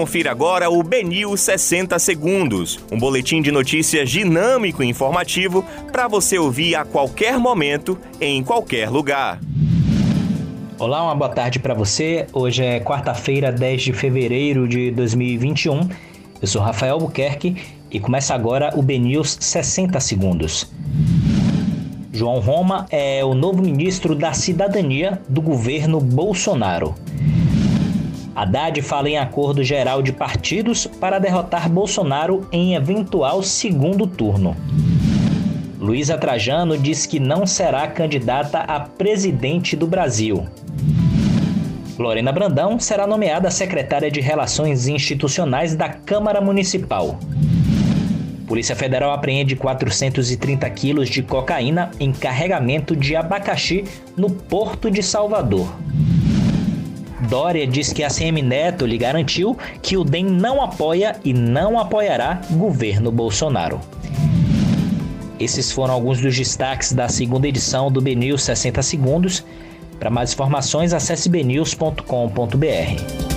confira agora o Benil 60 Segundos, um boletim de notícias dinâmico e informativo para você ouvir a qualquer momento, em qualquer lugar. Olá, uma boa tarde para você. Hoje é quarta-feira, 10 de fevereiro de 2021. Eu sou Rafael Buquerque e começa agora o BNews 60 Segundos. João Roma é o novo ministro da Cidadania do governo Bolsonaro. Haddad fala em acordo geral de partidos para derrotar Bolsonaro em eventual segundo turno. Luísa Trajano diz que não será candidata a presidente do Brasil. Lorena Brandão será nomeada secretária de Relações Institucionais da Câmara Municipal. Polícia Federal apreende 430 quilos de cocaína em carregamento de abacaxi no Porto de Salvador. Dória diz que a CM Neto lhe garantiu que o DEM não apoia e não apoiará governo Bolsonaro. Esses foram alguns dos destaques da segunda edição do BNews 60 Segundos. Para mais informações, acesse bnews.com.br.